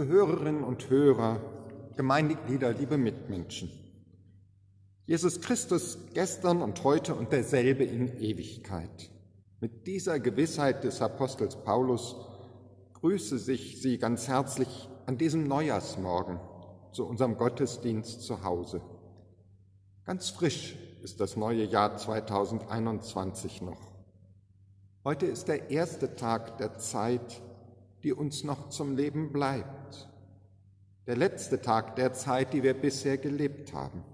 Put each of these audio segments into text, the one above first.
Liebe Hörerinnen und Hörer, Gemeindeglieder, liebe Mitmenschen. Jesus Christus gestern und heute und derselbe in Ewigkeit. Mit dieser Gewissheit des Apostels Paulus grüße sich Sie ganz herzlich an diesem Neujahrsmorgen zu unserem Gottesdienst zu Hause. Ganz frisch ist das neue Jahr 2021 noch. Heute ist der erste Tag der Zeit, die uns noch zum Leben bleibt. Der letzte Tag der Zeit, die wir bisher gelebt haben.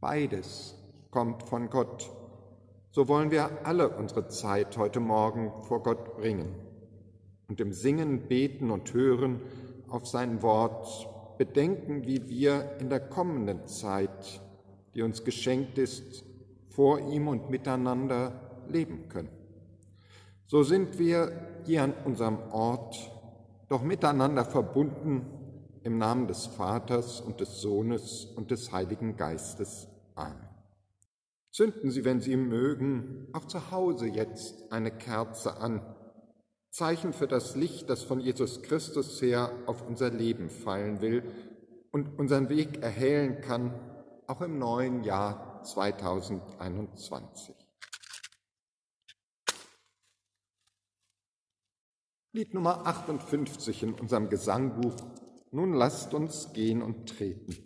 Beides kommt von Gott. So wollen wir alle unsere Zeit heute Morgen vor Gott bringen und im Singen, Beten und Hören auf sein Wort bedenken, wie wir in der kommenden Zeit, die uns geschenkt ist, vor ihm und miteinander leben können. So sind wir hier an unserem Ort doch miteinander verbunden im Namen des Vaters und des Sohnes und des Heiligen Geistes. Amen. Zünden Sie, wenn Sie mögen, auch zu Hause jetzt eine Kerze an, Zeichen für das Licht, das von Jesus Christus her auf unser Leben fallen will und unseren Weg erhellen kann, auch im neuen Jahr 2021. Lied Nummer 58 in unserem Gesangbuch. Nun lasst uns gehen und treten.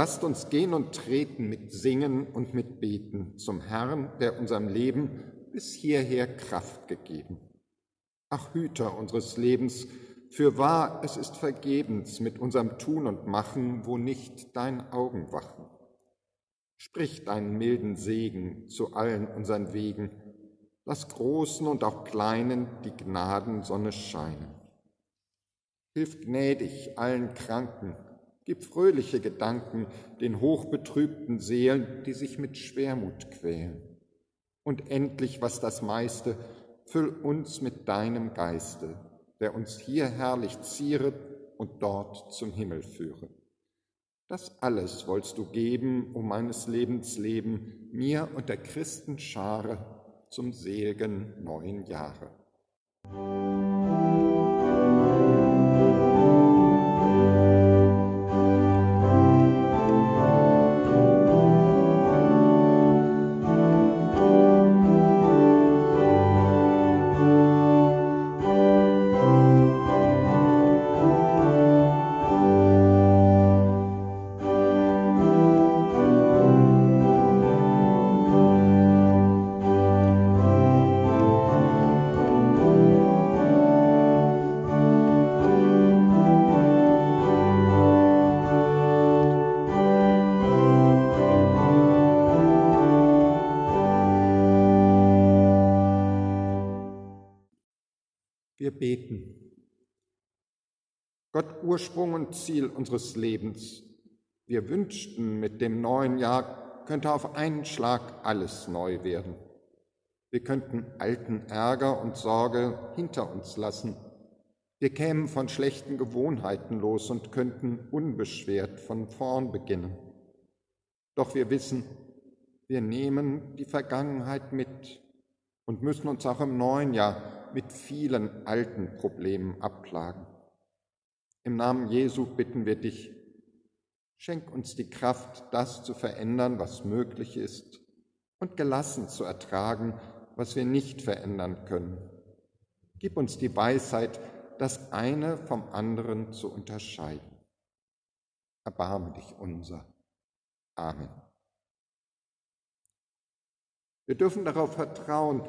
Lasst uns gehen und treten mit Singen und mit Beten zum Herrn, der unserem Leben bis hierher Kraft gegeben. Ach Hüter unseres Lebens, für wahr, es ist vergebens mit unserem Tun und Machen, wo nicht dein Augen wachen. Sprich deinen milden Segen zu allen unseren Wegen, lass Großen und auch Kleinen die Gnadensonne scheinen. Hilf gnädig allen Kranken, Gib fröhliche Gedanken den hochbetrübten Seelen, die sich mit Schwermut quälen. Und endlich, was das meiste, füll uns mit deinem Geiste, der uns hier herrlich zieret und dort zum Himmel führe. Das alles wollst du geben, um meines Lebens Leben, mir und der Christenschare zum seligen neuen Jahre. Wir beten. Gott, Ursprung und Ziel unseres Lebens. Wir wünschten, mit dem neuen Jahr könnte auf einen Schlag alles neu werden. Wir könnten alten Ärger und Sorge hinter uns lassen. Wir kämen von schlechten Gewohnheiten los und könnten unbeschwert von vorn beginnen. Doch wir wissen, wir nehmen die Vergangenheit mit und müssen uns auch im neuen Jahr mit vielen alten Problemen abplagen. Im Namen Jesu bitten wir dich, schenk uns die Kraft, das zu verändern, was möglich ist, und gelassen zu ertragen, was wir nicht verändern können. Gib uns die Weisheit, das eine vom anderen zu unterscheiden. Erbarme dich unser. Amen. Wir dürfen darauf vertrauen,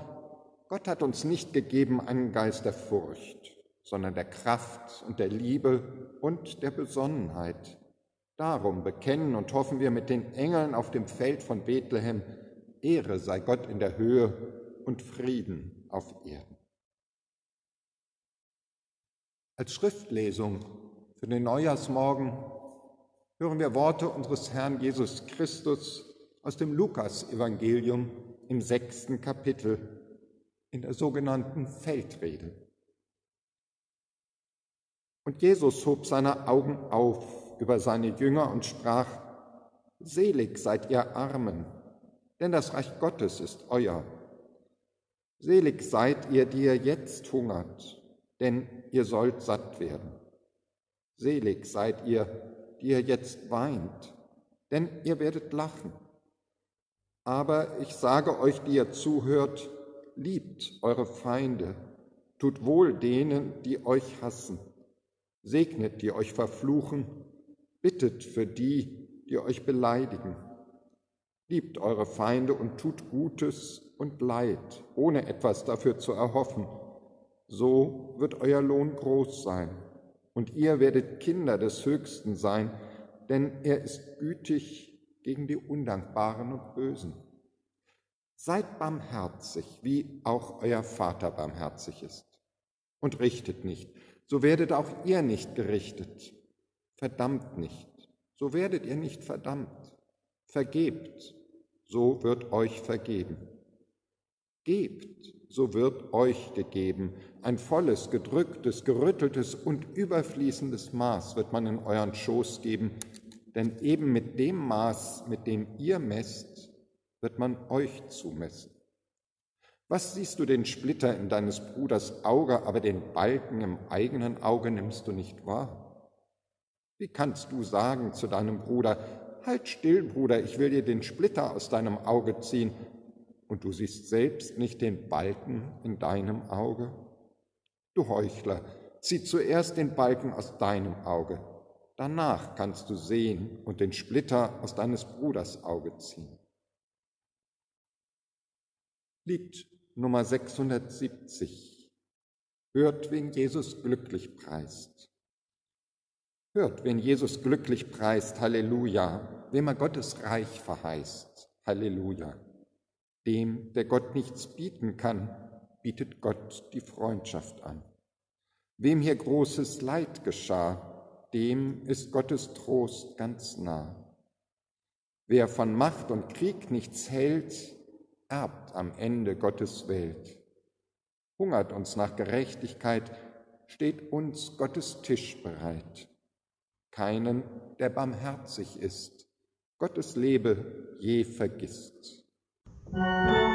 Gott hat uns nicht gegeben einen Geist der Furcht, sondern der Kraft und der Liebe und der Besonnenheit. Darum bekennen und hoffen wir mit den Engeln auf dem Feld von Bethlehem, Ehre sei Gott in der Höhe und Frieden auf Erden. Als Schriftlesung für den Neujahrsmorgen hören wir Worte unseres Herrn Jesus Christus aus dem Lukas-Evangelium im sechsten Kapitel in der sogenannten Feldrede. Und Jesus hob seine Augen auf über seine Jünger und sprach, Selig seid ihr Armen, denn das Reich Gottes ist euer. Selig seid ihr, die ihr jetzt hungert, denn ihr sollt satt werden. Selig seid ihr, die ihr jetzt weint, denn ihr werdet lachen. Aber ich sage euch, die ihr zuhört, liebt eure Feinde, tut wohl denen, die euch hassen, segnet, die euch verfluchen, bittet für die, die euch beleidigen. Liebt eure Feinde und tut Gutes und Leid, ohne etwas dafür zu erhoffen. So wird euer Lohn groß sein und ihr werdet Kinder des Höchsten sein, denn er ist gütig gegen die Undankbaren und Bösen. Seid barmherzig, wie auch euer Vater barmherzig ist. Und richtet nicht, so werdet auch ihr nicht gerichtet. Verdammt nicht, so werdet ihr nicht verdammt. Vergebt, so wird euch vergeben. Gebt, so wird euch gegeben. Ein volles, gedrücktes, gerütteltes und überfließendes Maß wird man in euren Schoß geben, denn eben mit dem Maß, mit dem ihr messt, wird man euch zumessen. Was siehst du den Splitter in deines Bruders Auge, aber den Balken im eigenen Auge nimmst du nicht wahr? Wie kannst du sagen zu deinem Bruder, Halt still, Bruder, ich will dir den Splitter aus deinem Auge ziehen, und du siehst selbst nicht den Balken in deinem Auge? Du Heuchler, zieh zuerst den Balken aus deinem Auge, danach kannst du sehen und den Splitter aus deines Bruders Auge ziehen. Lied Nummer 670. Hört, wen Jesus glücklich preist. Hört, wen Jesus glücklich preist, Halleluja, wem er Gottes Reich verheißt, Halleluja. Dem, der Gott nichts bieten kann, bietet Gott die Freundschaft an. Wem hier großes Leid geschah, dem ist Gottes Trost ganz nah. Wer von Macht und Krieg nichts hält, erbt am Ende Gottes Welt. Hungert uns nach Gerechtigkeit, steht uns Gottes Tisch bereit. Keinen, der barmherzig ist, Gottes Lebe je vergisst. Liebe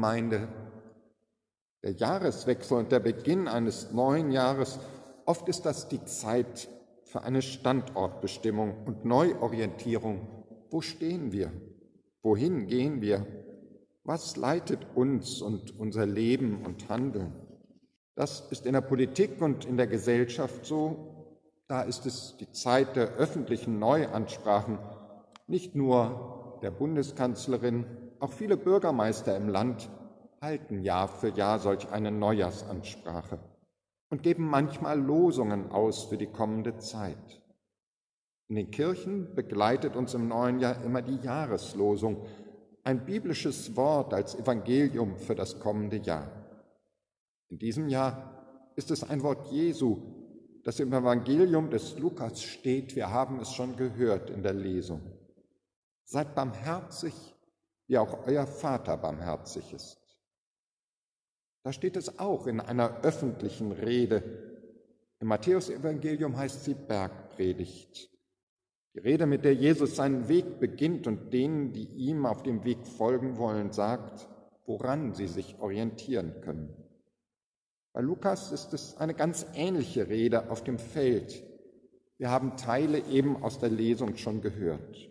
Gemeinde, der Jahreswechsel und der Beginn eines neuen Jahres, oft ist das die Zeit für eine Standortbestimmung und Neuorientierung. Wo stehen wir? Wohin gehen wir? Was leitet uns und unser Leben und Handeln? Das ist in der Politik und in der Gesellschaft so. Da ist es die Zeit der öffentlichen Neuansprachen, nicht nur der Bundeskanzlerin, auch viele Bürgermeister im Land halten Jahr für Jahr solch eine Neujahrsansprache und geben manchmal Losungen aus für die kommende Zeit. In den Kirchen begleitet uns im neuen Jahr immer die Jahreslosung, ein biblisches Wort als Evangelium für das kommende Jahr. In diesem Jahr ist es ein Wort Jesu, das im Evangelium des Lukas steht. Wir haben es schon gehört in der Lesung. Seid barmherzig, wie auch euer Vater barmherzig ist. Da steht es auch in einer öffentlichen Rede. Im Matthäusevangelium heißt sie Bergpredigt. Die Rede, mit der Jesus seinen Weg beginnt und denen, die ihm auf dem Weg folgen wollen, sagt, woran sie sich orientieren können. Bei Lukas ist es eine ganz ähnliche Rede auf dem Feld. Wir haben Teile eben aus der Lesung schon gehört.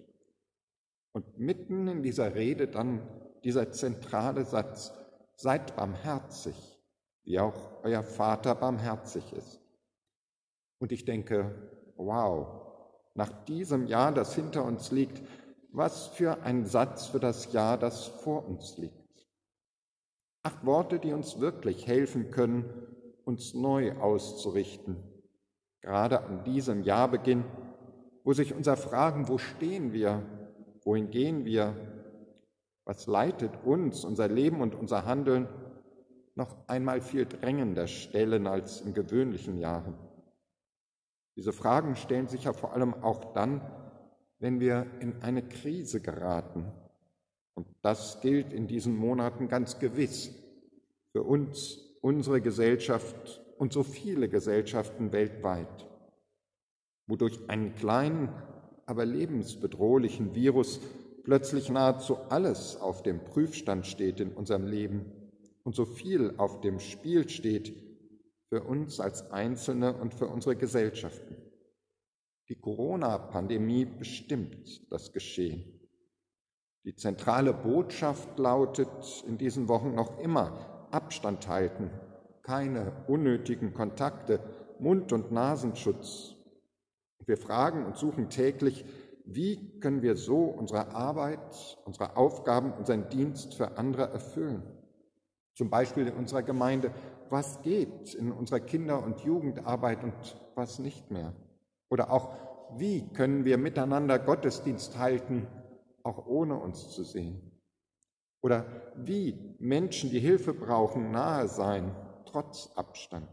Und mitten in dieser Rede dann dieser zentrale Satz, seid barmherzig, wie auch euer Vater barmherzig ist. Und ich denke, wow, nach diesem Jahr, das hinter uns liegt, was für ein Satz für das Jahr, das vor uns liegt. Acht Worte, die uns wirklich helfen können, uns neu auszurichten, gerade an diesem Jahrbeginn, wo sich unser Fragen, wo stehen wir, wohin gehen wir, was leitet uns, unser Leben und unser Handeln, noch einmal viel drängender stellen als in gewöhnlichen Jahren. Diese Fragen stellen sich ja vor allem auch dann, wenn wir in eine Krise geraten. Und das gilt in diesen Monaten ganz gewiss für uns, unsere Gesellschaft und so viele Gesellschaften weltweit, wodurch einen kleinen, aber lebensbedrohlichen Virus plötzlich nahezu alles auf dem Prüfstand steht in unserem Leben und so viel auf dem Spiel steht, für uns als Einzelne und für unsere Gesellschaften. Die Corona-Pandemie bestimmt das Geschehen. Die zentrale Botschaft lautet in diesen Wochen noch immer Abstand halten, keine unnötigen Kontakte, Mund- und Nasenschutz. Wir fragen und suchen täglich, wie können wir so unsere Arbeit, unsere Aufgaben, unseren Dienst für andere erfüllen? Zum Beispiel in unserer Gemeinde, was geht in unserer Kinder- und Jugendarbeit und was nicht mehr? Oder auch, wie können wir miteinander Gottesdienst halten, auch ohne uns zu sehen? Oder wie Menschen, die Hilfe brauchen, nahe sein, trotz Abstand?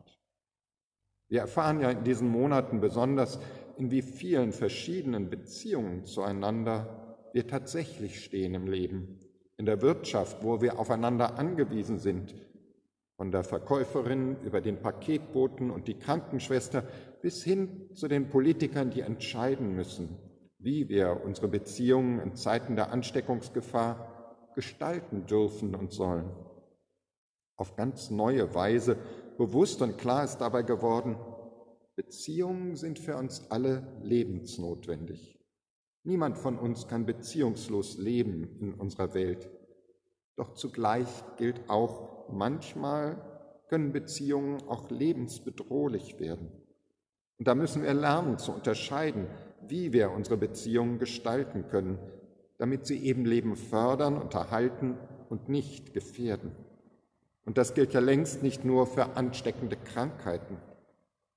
Wir erfahren ja in diesen Monaten besonders, in wie vielen verschiedenen Beziehungen zueinander wir tatsächlich stehen im Leben. In der Wirtschaft, wo wir aufeinander angewiesen sind, von der Verkäuferin über den Paketboten und die Krankenschwester bis hin zu den Politikern, die entscheiden müssen, wie wir unsere Beziehungen in Zeiten der Ansteckungsgefahr gestalten dürfen und sollen. Auf ganz neue Weise bewusst und klar ist dabei geworden, Beziehungen sind für uns alle lebensnotwendig. Niemand von uns kann beziehungslos leben in unserer Welt. Doch zugleich gilt auch, manchmal können Beziehungen auch lebensbedrohlich werden. Und da müssen wir lernen zu unterscheiden, wie wir unsere Beziehungen gestalten können, damit sie eben Leben fördern, unterhalten und nicht gefährden. Und das gilt ja längst nicht nur für ansteckende Krankheiten.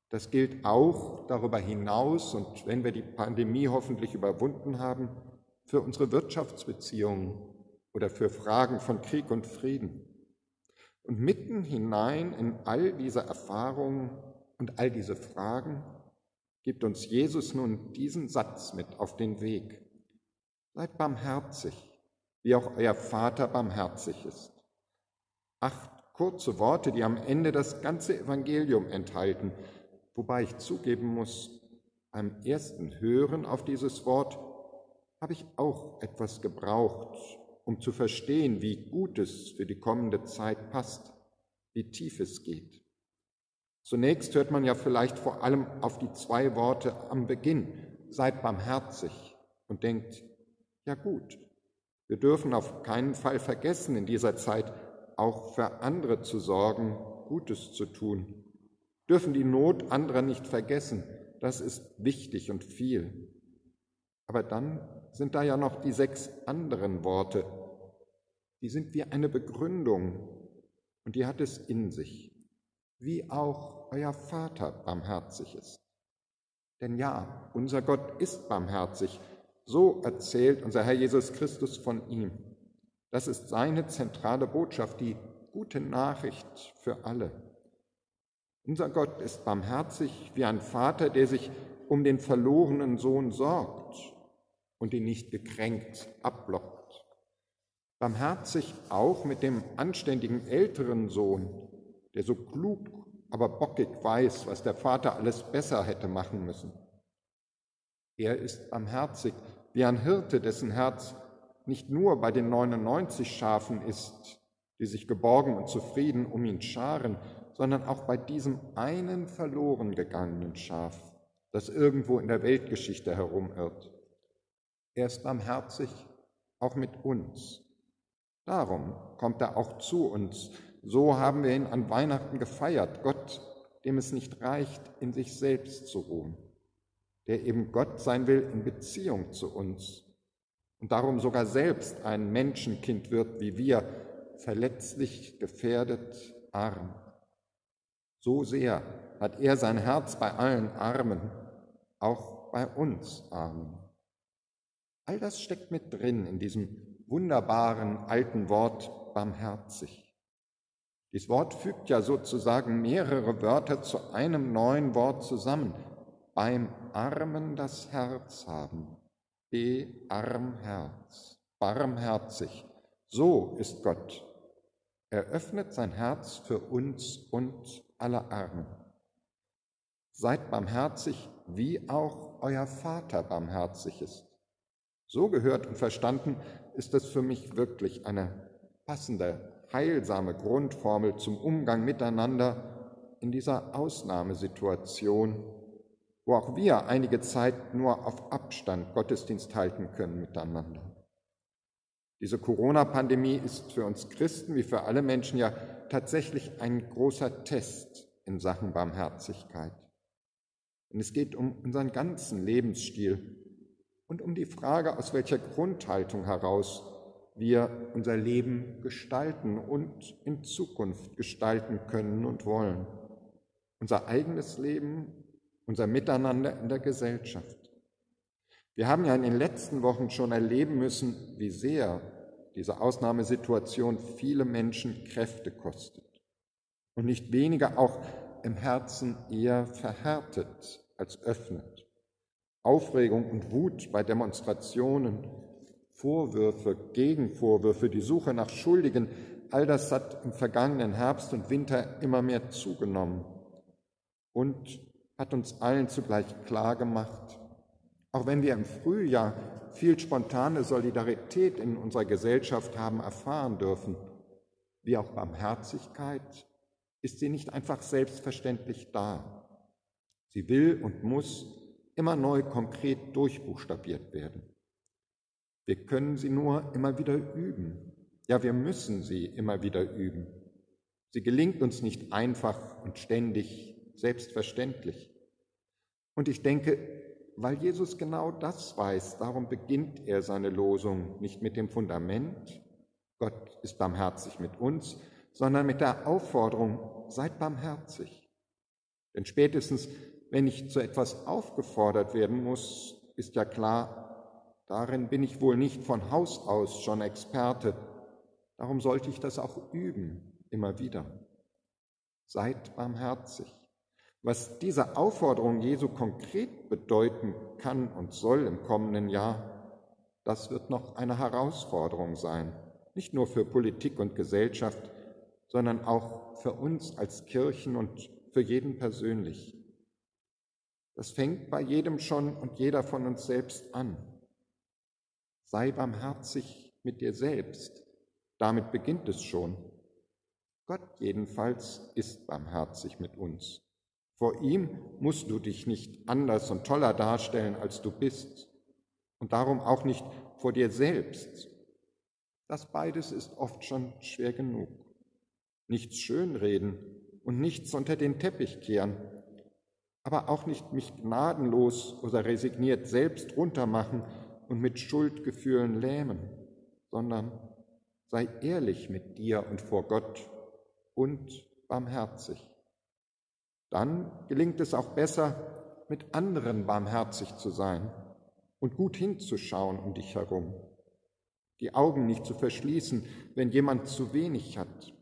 Das gilt auch darüber hinaus und wenn wir die Pandemie hoffentlich überwunden haben, für unsere Wirtschaftsbeziehungen oder für Fragen von Krieg und Frieden. Und mitten hinein in all diese Erfahrungen und all diese Fragen gibt uns Jesus nun diesen Satz mit auf den Weg. Seid barmherzig, wie auch euer Vater barmherzig ist. Acht kurze Worte, die am Ende das ganze Evangelium enthalten, wobei ich zugeben muss, beim ersten Hören auf dieses Wort habe ich auch etwas gebraucht, um zu verstehen, wie gut es für die kommende Zeit passt, wie tief es geht. Zunächst hört man ja vielleicht vor allem auf die zwei Worte am Beginn, seid barmherzig und denkt, ja gut, wir dürfen auf keinen Fall vergessen, in dieser Zeit auch für andere zu sorgen, Gutes zu tun, dürfen die Not anderer nicht vergessen, das ist wichtig und viel. Aber dann sind da ja noch die sechs anderen Worte, die sind wie eine Begründung und die hat es in sich, wie auch euer Vater barmherzig ist. Denn ja, unser Gott ist barmherzig, so erzählt unser Herr Jesus Christus von ihm. Das ist seine zentrale Botschaft, die gute Nachricht für alle. Unser Gott ist barmherzig wie ein Vater, der sich um den verlorenen Sohn sorgt und ihn nicht gekränkt abblockt. Barmherzig auch mit dem anständigen älteren Sohn, der so klug, aber bockig weiß, was der Vater alles besser hätte machen müssen. Er ist barmherzig wie ein Hirte, dessen Herz nicht nur bei den 99 Schafen ist, die sich geborgen und zufrieden um ihn scharen, sondern auch bei diesem einen verloren gegangenen Schaf, das irgendwo in der Weltgeschichte herumirrt. Er ist barmherzig auch mit uns. Darum kommt er auch zu uns. So haben wir ihn an Weihnachten gefeiert, Gott, dem es nicht reicht, in sich selbst zu ruhen, der eben Gott sein will in Beziehung zu uns und darum sogar selbst ein Menschenkind wird wie wir, verletzlich, gefährdet, arm. So sehr hat er sein Herz bei allen Armen, auch bei uns Armen. All das steckt mit drin in diesem wunderbaren alten Wort barmherzig. Dieses Wort fügt ja sozusagen mehrere Wörter zu einem neuen Wort zusammen. Beim Armen das Herz haben. Be-Arm-Herz. Barmherzig. So ist Gott. Er öffnet sein Herz für uns und alle Armen. Seid barmherzig, wie auch euer Vater barmherzig ist. So gehört und verstanden ist es für mich wirklich eine passende, heilsame Grundformel zum Umgang miteinander in dieser Ausnahmesituation, wo auch wir einige Zeit nur auf Abstand Gottesdienst halten können miteinander. Diese Corona-Pandemie ist für uns Christen wie für alle Menschen ja tatsächlich ein großer Test in Sachen Barmherzigkeit. Und es geht um unseren ganzen Lebensstil und um die Frage, aus welcher Grundhaltung heraus wir unser Leben gestalten und in Zukunft gestalten können und wollen. Unser eigenes Leben, unser Miteinander in der Gesellschaft. Wir haben ja in den letzten Wochen schon erleben müssen, wie sehr diese Ausnahmesituation viele Menschen Kräfte kostet und nicht weniger auch im Herzen eher verhärtet als öffnet. Aufregung und Wut bei Demonstrationen, Vorwürfe, Gegenvorwürfe, die Suche nach Schuldigen, all das hat im vergangenen Herbst und Winter immer mehr zugenommen und hat uns allen zugleich klar gemacht, auch wenn wir im Frühjahr viel spontane Solidarität in unserer Gesellschaft haben erfahren dürfen, wie auch Barmherzigkeit, ist sie nicht einfach selbstverständlich da. Sie will und muss immer neu konkret durchbuchstabiert werden. Wir können sie nur immer wieder üben. Ja, wir müssen sie immer wieder üben. Sie gelingt uns nicht einfach und ständig, selbstverständlich. Und ich denke, weil Jesus genau das weiß, darum beginnt er seine Losung nicht mit dem Fundament, Gott ist barmherzig mit uns, sondern mit der Aufforderung, seid barmherzig. Denn spätestens wenn ich zu etwas aufgefordert werden muss, ist ja klar, darin bin ich wohl nicht von Haus aus schon Experte. Darum sollte ich das auch üben, immer wieder. Seid barmherzig. Was diese Aufforderung Jesu konkret bedeuten kann und soll im kommenden Jahr, das wird noch eine Herausforderung sein, nicht nur für Politik und Gesellschaft, sondern auch für uns als Kirchen und für jeden persönlich. Das fängt bei jedem schon und jeder von uns selbst an. Sei barmherzig mit dir selbst. Damit beginnt es schon. Gott jedenfalls ist barmherzig mit uns. Vor ihm musst du dich nicht anders und toller darstellen, als du bist. Und darum auch nicht vor dir selbst. Das beides ist oft schon schwer genug. Nichts schönreden und nichts unter den Teppich kehren, aber auch nicht mich gnadenlos oder resigniert selbst runtermachen und mit Schuldgefühlen lähmen, sondern sei ehrlich mit dir und vor Gott und barmherzig. Dann gelingt es auch besser, mit anderen barmherzig zu sein und gut hinzuschauen um dich herum, die Augen nicht zu verschließen, wenn jemand zu wenig hat,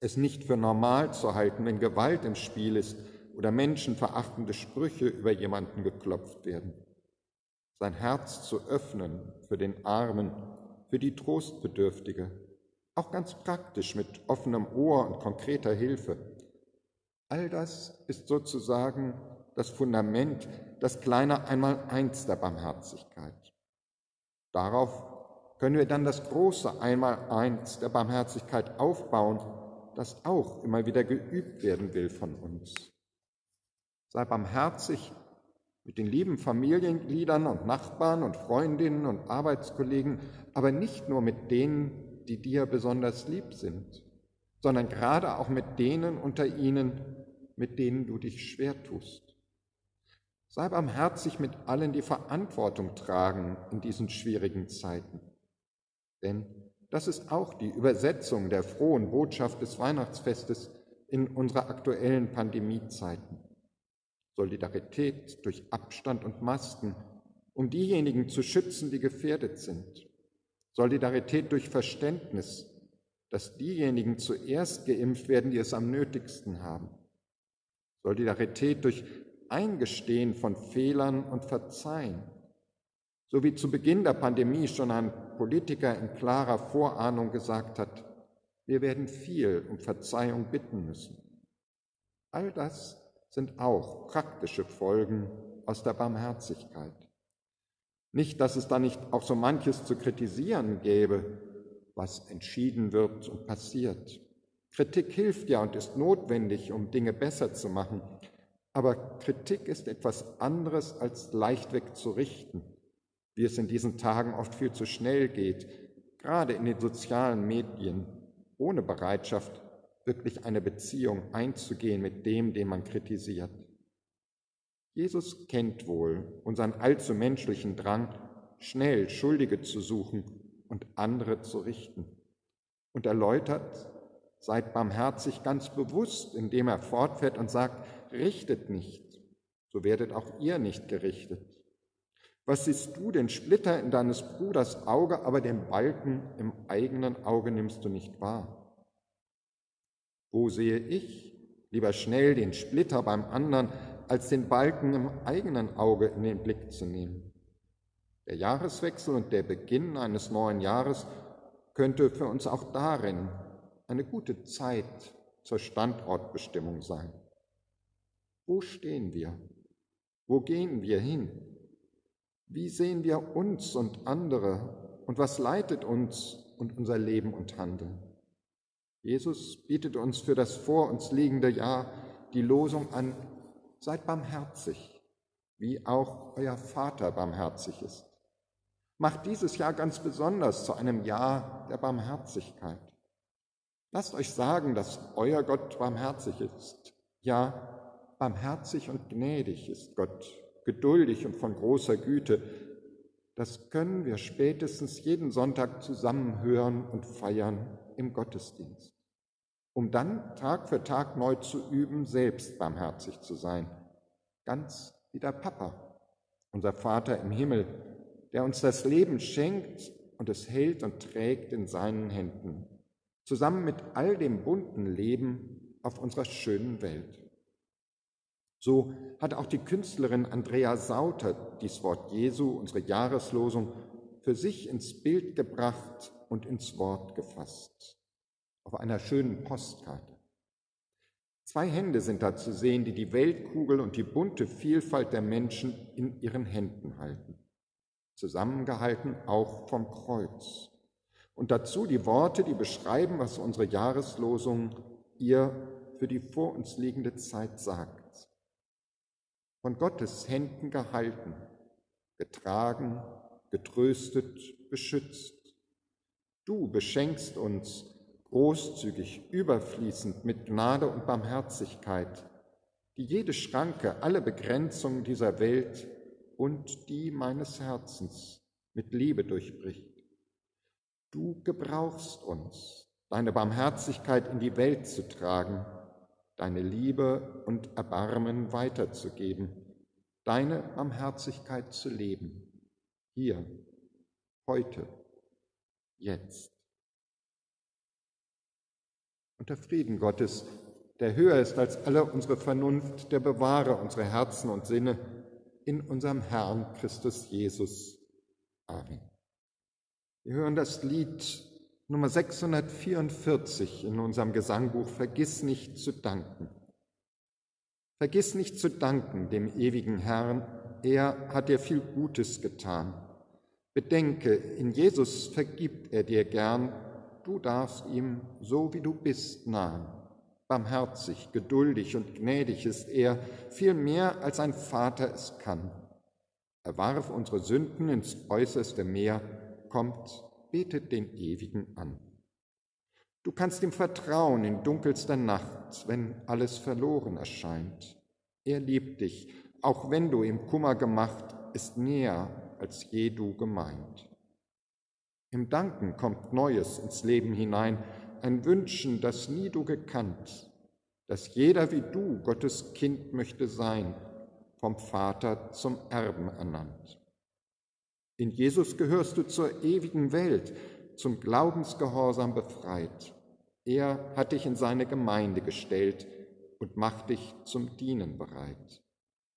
es nicht für normal zu halten, wenn Gewalt im Spiel ist oder menschenverachtende Sprüche über jemanden geklopft werden. Sein Herz zu öffnen für den Armen für die Trostbedürftige, auch ganz praktisch mit offenem Ohr und konkreter Hilfe. All das ist sozusagen das Fundament, das kleine Einmaleins der Barmherzigkeit. Darauf können wir dann das große Einmaleins der Barmherzigkeit aufbauen, das auch immer wieder geübt werden will von uns. Sei barmherzig mit den lieben Familiengliedern und Nachbarn und Freundinnen und Arbeitskollegen, aber nicht nur mit denen, die dir besonders lieb sind, sondern gerade auch mit denen unter ihnen, mit denen du dich schwer tust. Sei barmherzig mit allen, die Verantwortung tragen in diesen schwierigen Zeiten. Denn das ist auch die Übersetzung der frohen Botschaft des Weihnachtsfestes in unsere aktuellen Pandemiezeiten. Solidarität durch Abstand und Masken, um diejenigen zu schützen, die gefährdet sind. Solidarität durch Verständnis, dass diejenigen zuerst geimpft werden, die es am nötigsten haben. Solidarität durch Eingestehen von Fehlern und Verzeihen. So wie zu Beginn der Pandemie schon ein Politiker in klarer Vorahnung gesagt hat, wir werden viel um Verzeihung bitten müssen. All das sind auch praktische Folgen aus der Barmherzigkeit. Nicht, dass es da nicht auch so manches zu kritisieren gäbe, was entschieden wird und passiert. Kritik hilft ja und ist notwendig, um Dinge besser zu machen. Aber Kritik ist etwas anderes als leichtweg zu richten, wie es in diesen Tagen oft viel zu schnell geht, gerade in den sozialen Medien, ohne Bereitschaft, wirklich eine Beziehung einzugehen mit dem, den man kritisiert. Jesus kennt wohl unseren allzu menschlichen Drang, schnell Schuldige zu suchen und andere zu richten und erläutert, seid barmherzig ganz bewusst, indem er fortfährt und sagt, richtet nicht, so werdet auch ihr nicht gerichtet. Was siehst du den Splitter in deines Bruders Auge, aber den Balken im eigenen Auge nimmst du nicht wahr? Wo sehe ich lieber schnell den Splitter beim anderen, als den Balken im eigenen Auge in den Blick zu nehmen? Der Jahreswechsel und der Beginn eines neuen Jahres könnte für uns auch darin eine gute Zeit zur Standortbestimmung sein. Wo stehen wir? Wo gehen wir hin? Wie sehen wir uns und andere? Und was leitet uns und unser Leben und Handeln? Jesus bietet uns für das vor uns liegende Jahr die Losung an, seid barmherzig, wie auch euer Vater barmherzig ist. Macht dieses Jahr ganz besonders zu einem Jahr der Barmherzigkeit. Lasst euch sagen, dass euer Gott barmherzig ist, ja, barmherzig und gnädig ist Gott, geduldig und von großer Güte. Das können wir spätestens jeden Sonntag zusammen hören und feiern im Gottesdienst, um dann Tag für Tag neu zu üben, selbst barmherzig zu sein, ganz wie der Papa, unser Vater im Himmel, der uns das Leben schenkt und es hält und trägt in seinen Händen, zusammen mit all dem bunten Leben auf unserer schönen Welt. So hat auch die Künstlerin Andrea Sauter dies Wort Jesu, unsere Jahreslosung, für sich ins Bild gebracht und ins Wort gefasst. Auf einer schönen Postkarte. Zwei Hände sind da zu sehen, die die Weltkugel und die bunte Vielfalt der Menschen in ihren Händen halten. Zusammengehalten auch vom Kreuz. Und dazu die Worte, die beschreiben, was unsere Jahreslosung ihr für die vor uns liegende Zeit sagt von Gottes Händen gehalten, getragen, getröstet, beschützt. Du beschenkst uns großzügig, überfließend mit Gnade und Barmherzigkeit, die jede Schranke, alle Begrenzungen dieser Welt und die meines Herzens mit Liebe durchbricht. Du gebrauchst uns, deine Barmherzigkeit in die Welt zu tragen, deine Liebe und Erbarmen weiterzugeben, deine Barmherzigkeit zu leben, hier, heute, jetzt. Und der Frieden Gottes, der höher ist als alle unsere Vernunft, der bewahre unsere Herzen und Sinne in unserem Herrn Christus Jesus. Amen. Wir hören das Lied Nummer 644 in unserem Gesangbuch Vergiss nicht zu danken. Vergiss nicht zu danken dem ewigen Herrn, er hat dir viel Gutes getan. Bedenke, in Jesus vergibt er dir gern, du darfst ihm, so wie du bist, nahen. Barmherzig, geduldig und gnädig ist er, viel mehr als ein Vater es kann. Er warf unsere Sünden ins äußerste Meer, kommt, betet den Ewigen an. Du kannst ihm vertrauen in dunkelster Nacht, wenn alles verloren erscheint. Er liebt dich, auch wenn du ihm Kummer gemacht, ist näher, als je du gemeint. Im Danken kommt Neues ins Leben hinein, ein Wünschen, das nie du gekannt, dass jeder wie du Gottes Kind möchte sein, vom Vater zum Erben ernannt. In Jesus gehörst du zur ewigen Welt, zum Glaubensgehorsam befreit. Er hat dich in seine Gemeinde gestellt und macht dich zum Dienen bereit.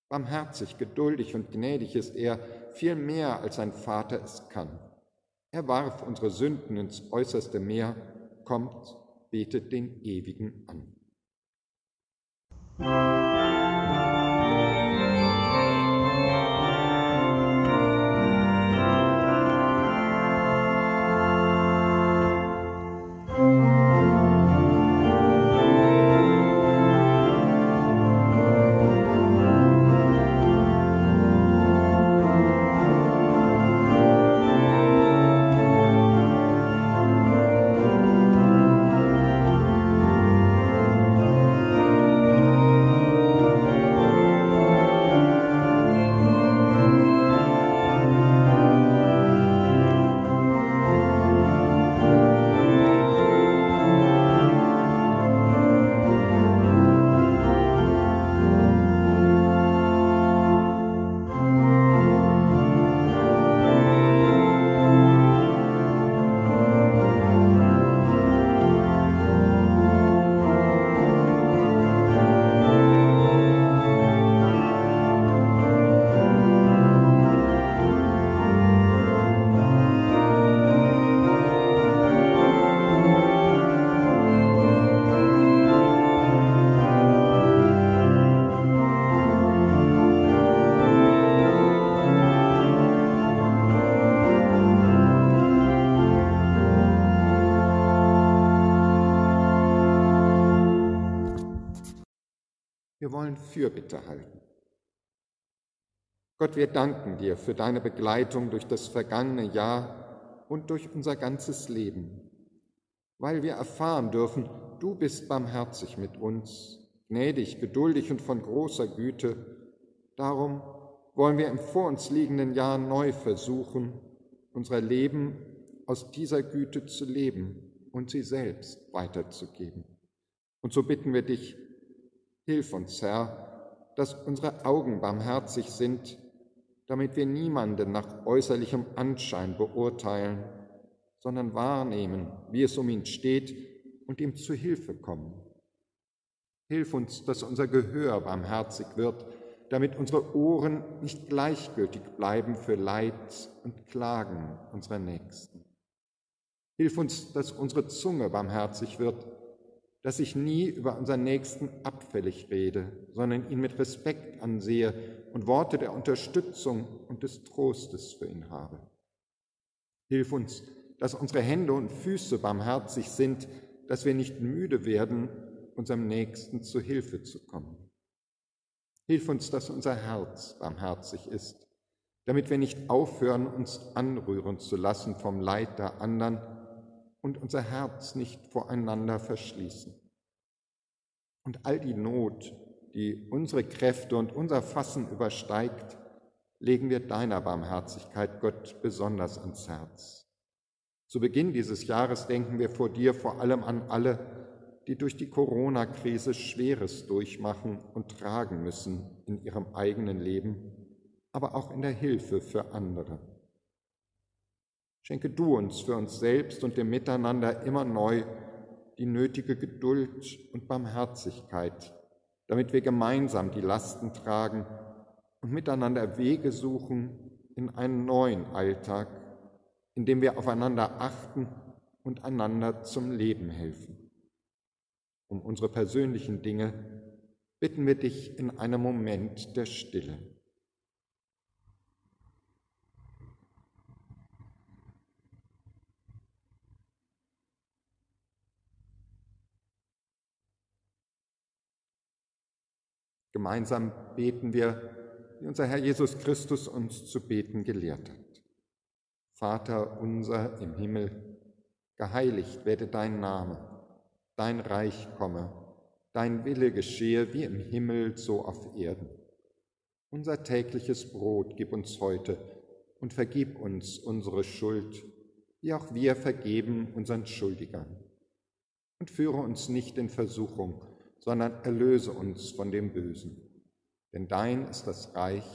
Barmherzig, geduldig und gnädig ist er, viel mehr als ein Vater es kann. Er warf unsere Sünden ins äußerste Meer, kommt, betet den Ewigen an. Wollen Fürbitte halten. Gott, wir danken dir für deine Begleitung durch das vergangene Jahr und durch unser ganzes Leben, weil wir erfahren dürfen, du bist barmherzig mit uns, gnädig, geduldig und von großer Güte. Darum wollen wir im vor uns liegenden Jahr neu versuchen, unser Leben aus dieser Güte zu leben und sie selbst weiterzugeben. Und so bitten wir dich, Hilf uns, Herr, dass unsere Augen barmherzig sind, damit wir niemanden nach äußerlichem Anschein beurteilen, sondern wahrnehmen, wie es um ihn steht und ihm zu Hilfe kommen. Hilf uns, dass unser Gehör barmherzig wird, damit unsere Ohren nicht gleichgültig bleiben für Leid und Klagen unserer Nächsten. Hilf uns, dass unsere Zunge barmherzig wird, dass ich nie über unseren Nächsten abfällig rede, sondern ihn mit Respekt ansehe und Worte der Unterstützung und des Trostes für ihn habe. Hilf uns, dass unsere Hände und Füße barmherzig sind, dass wir nicht müde werden, unserem Nächsten zu Hilfe zu kommen. Hilf uns, dass unser Herz barmherzig ist, damit wir nicht aufhören, uns anrühren zu lassen vom Leid der anderen, und unser Herz nicht voreinander verschließen. Und all die Not, die unsere Kräfte und unser Fassen übersteigt, legen wir deiner Barmherzigkeit, Gott, besonders ans Herz. Zu Beginn dieses Jahres denken wir vor dir vor allem an alle, die durch die Corona-Krise Schweres durchmachen und tragen müssen in ihrem eigenen Leben, aber auch in der Hilfe für andere. Schenke du uns für uns selbst und dem Miteinander immer neu die nötige Geduld und Barmherzigkeit, damit wir gemeinsam die Lasten tragen und miteinander Wege suchen in einen neuen Alltag, indem wir aufeinander achten und einander zum Leben helfen. Um unsere persönlichen Dinge bitten wir dich in einem Moment der Stille. Gemeinsam beten wir, wie unser Herr Jesus Christus uns zu beten gelehrt hat. Vater unser im Himmel, geheiligt werde dein Name, dein Reich komme, dein Wille geschehe wie im Himmel so auf Erden. Unser tägliches Brot gib uns heute und vergib uns unsere Schuld, wie auch wir vergeben unseren Schuldigern. Und führe uns nicht in Versuchung, sondern erlöse uns von dem Bösen. Denn dein ist das Reich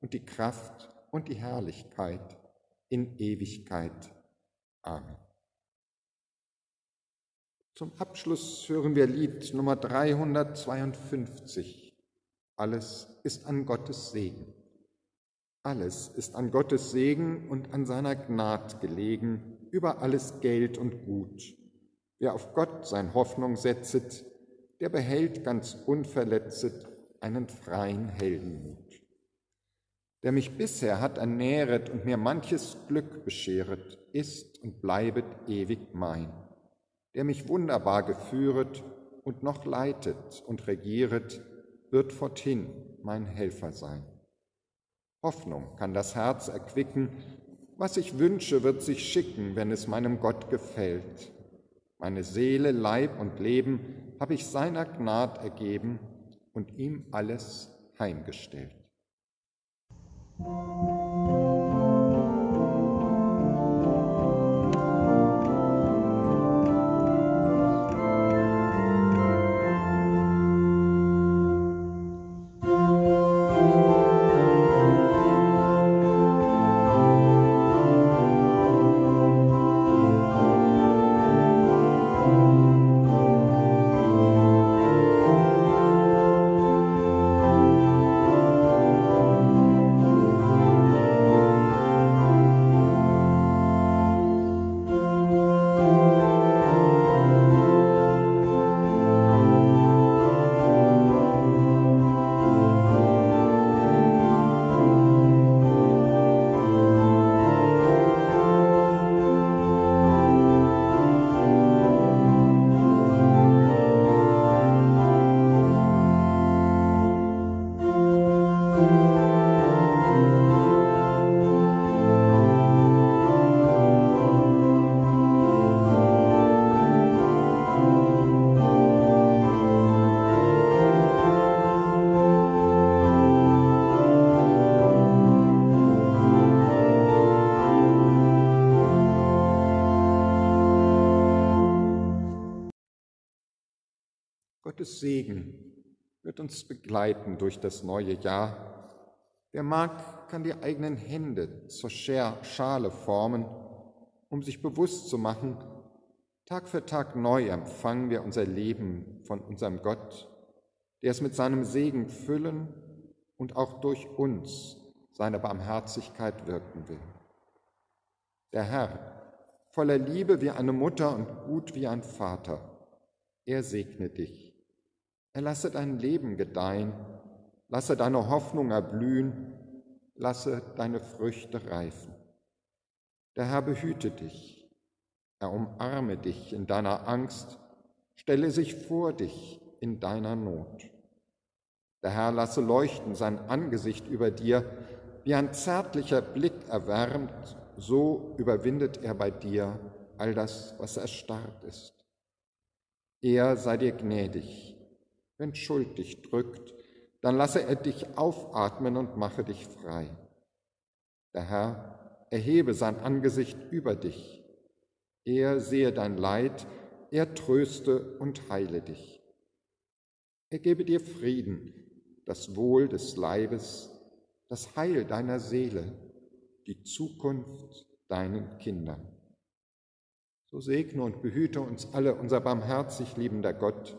und die Kraft und die Herrlichkeit in Ewigkeit. Amen. Zum Abschluss hören wir Lied Nummer 352. Alles ist an Gottes Segen. Alles ist an Gottes Segen und an seiner Gnad gelegen, über alles Geld und Gut. Wer auf Gott sein Hoffnung setzet, der behält ganz unverletzet einen freien Heldenmut. Der mich bisher hat ernähret und mir manches Glück bescheret, ist und bleibet ewig mein. Der mich wunderbar geführet und noch leitet und regieret, wird forthin mein Helfer sein. Hoffnung kann das Herz erquicken, was ich wünsche, wird sich schicken, wenn es meinem Gott gefällt. Meine Seele, Leib und Leben habe ich seiner Gnad ergeben und ihm alles heimgestellt. Gottes Segen wird uns begleiten durch das neue Jahr. Wer mag, kann die eigenen Hände zur Schale formen, um sich bewusst zu machen, Tag für Tag neu empfangen wir unser Leben von unserem Gott, der es mit seinem Segen füllen und auch durch uns seine Barmherzigkeit wirken will. Der Herr, voller Liebe wie eine Mutter und gut wie ein Vater, er segne dich er lasse dein Leben gedeihen, lasse deine Hoffnung erblühen, lasse deine Früchte reifen. Der Herr behüte dich, er umarme dich in deiner Angst, stelle sich vor dich in deiner Not. Der Herr lasse leuchten sein Angesicht über dir, wie ein zärtlicher Blick erwärmt, so überwindet er bei dir all das, was erstarrt ist. Er sei dir gnädig, wenn Schuld dich drückt, dann lasse er dich aufatmen und mache dich frei. Der Herr erhebe sein Angesicht über dich. Er sehe dein Leid, er tröste und heile dich. Er gebe dir Frieden, das Wohl des Leibes, das Heil deiner Seele, die Zukunft deinen Kindern. So segne und behüte uns alle unser barmherzig liebender Gott,